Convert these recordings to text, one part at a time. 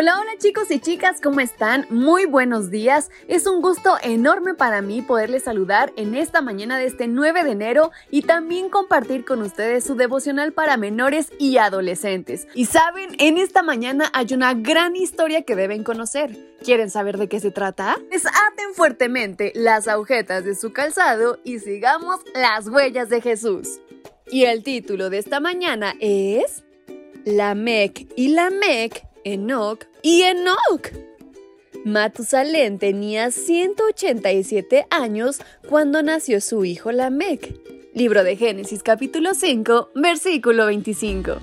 Hola, hola chicos y chicas, ¿cómo están? Muy buenos días. Es un gusto enorme para mí poderles saludar en esta mañana de este 9 de enero y también compartir con ustedes su devocional para menores y adolescentes. Y saben, en esta mañana hay una gran historia que deben conocer. ¿Quieren saber de qué se trata? Desaten fuertemente las agujetas de su calzado y sigamos las huellas de Jesús. Y el título de esta mañana es... La Mec y la Mec Enoch y Enoch. Matusalén tenía 187 años cuando nació su hijo Lamec. Libro de Génesis capítulo 5, versículo 25.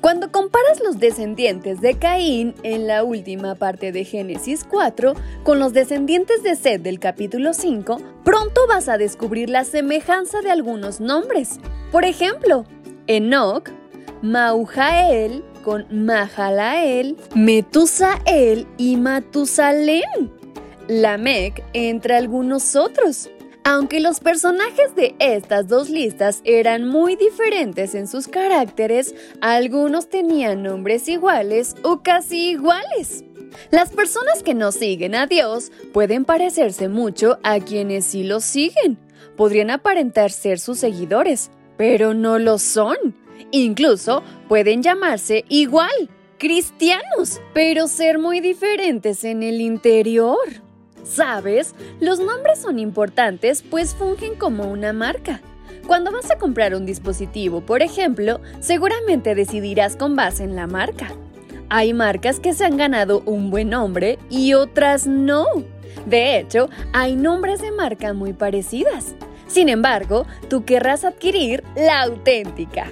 Cuando comparas los descendientes de Caín en la última parte de Génesis 4 con los descendientes de Seth del capítulo 5, pronto vas a descubrir la semejanza de algunos nombres. Por ejemplo, Enoch, Maujael, con Mahalael, Metusael y Matusalén. Lamec entre algunos otros. Aunque los personajes de estas dos listas eran muy diferentes en sus caracteres, algunos tenían nombres iguales o casi iguales. Las personas que no siguen a Dios pueden parecerse mucho a quienes sí lo siguen. Podrían aparentar ser sus seguidores, pero no lo son. Incluso pueden llamarse igual, cristianos, pero ser muy diferentes en el interior. ¿Sabes? Los nombres son importantes pues fungen como una marca. Cuando vas a comprar un dispositivo, por ejemplo, seguramente decidirás con base en la marca. Hay marcas que se han ganado un buen nombre y otras no. De hecho, hay nombres de marca muy parecidas. Sin embargo, tú querrás adquirir la auténtica.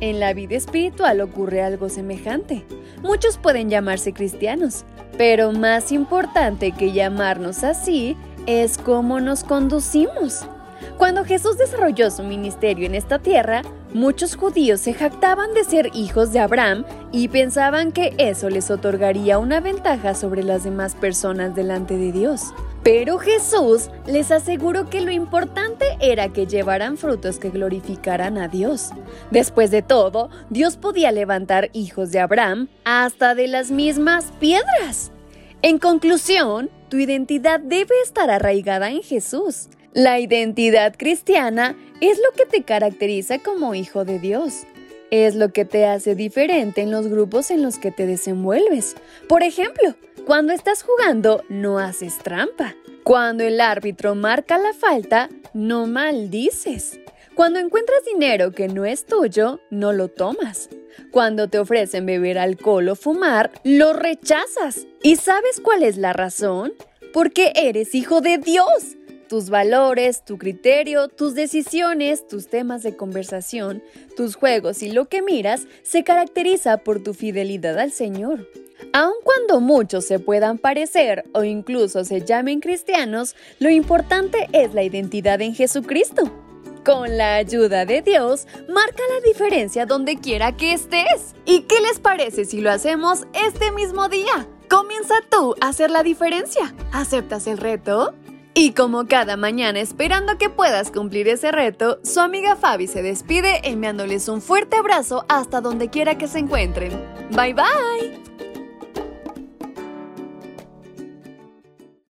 En la vida espiritual ocurre algo semejante. Muchos pueden llamarse cristianos, pero más importante que llamarnos así es cómo nos conducimos. Cuando Jesús desarrolló su ministerio en esta tierra, muchos judíos se jactaban de ser hijos de Abraham y pensaban que eso les otorgaría una ventaja sobre las demás personas delante de Dios. Pero Jesús les aseguró que lo importante era que llevaran frutos que glorificaran a Dios. Después de todo, Dios podía levantar hijos de Abraham hasta de las mismas piedras. En conclusión, tu identidad debe estar arraigada en Jesús. La identidad cristiana es lo que te caracteriza como hijo de Dios. Es lo que te hace diferente en los grupos en los que te desenvuelves. Por ejemplo, cuando estás jugando, no haces trampa. Cuando el árbitro marca la falta, no maldices. Cuando encuentras dinero que no es tuyo, no lo tomas. Cuando te ofrecen beber alcohol o fumar, lo rechazas. ¿Y sabes cuál es la razón? Porque eres hijo de Dios. Tus valores, tu criterio, tus decisiones, tus temas de conversación, tus juegos y lo que miras se caracteriza por tu fidelidad al Señor. Aun cuando muchos se puedan parecer o incluso se llamen cristianos, lo importante es la identidad en Jesucristo. Con la ayuda de Dios, marca la diferencia donde quiera que estés. ¿Y qué les parece si lo hacemos este mismo día? Comienza tú a hacer la diferencia. ¿Aceptas el reto? Y como cada mañana esperando que puedas cumplir ese reto, su amiga Fabi se despide enviándoles un fuerte abrazo hasta donde quiera que se encuentren. Bye bye.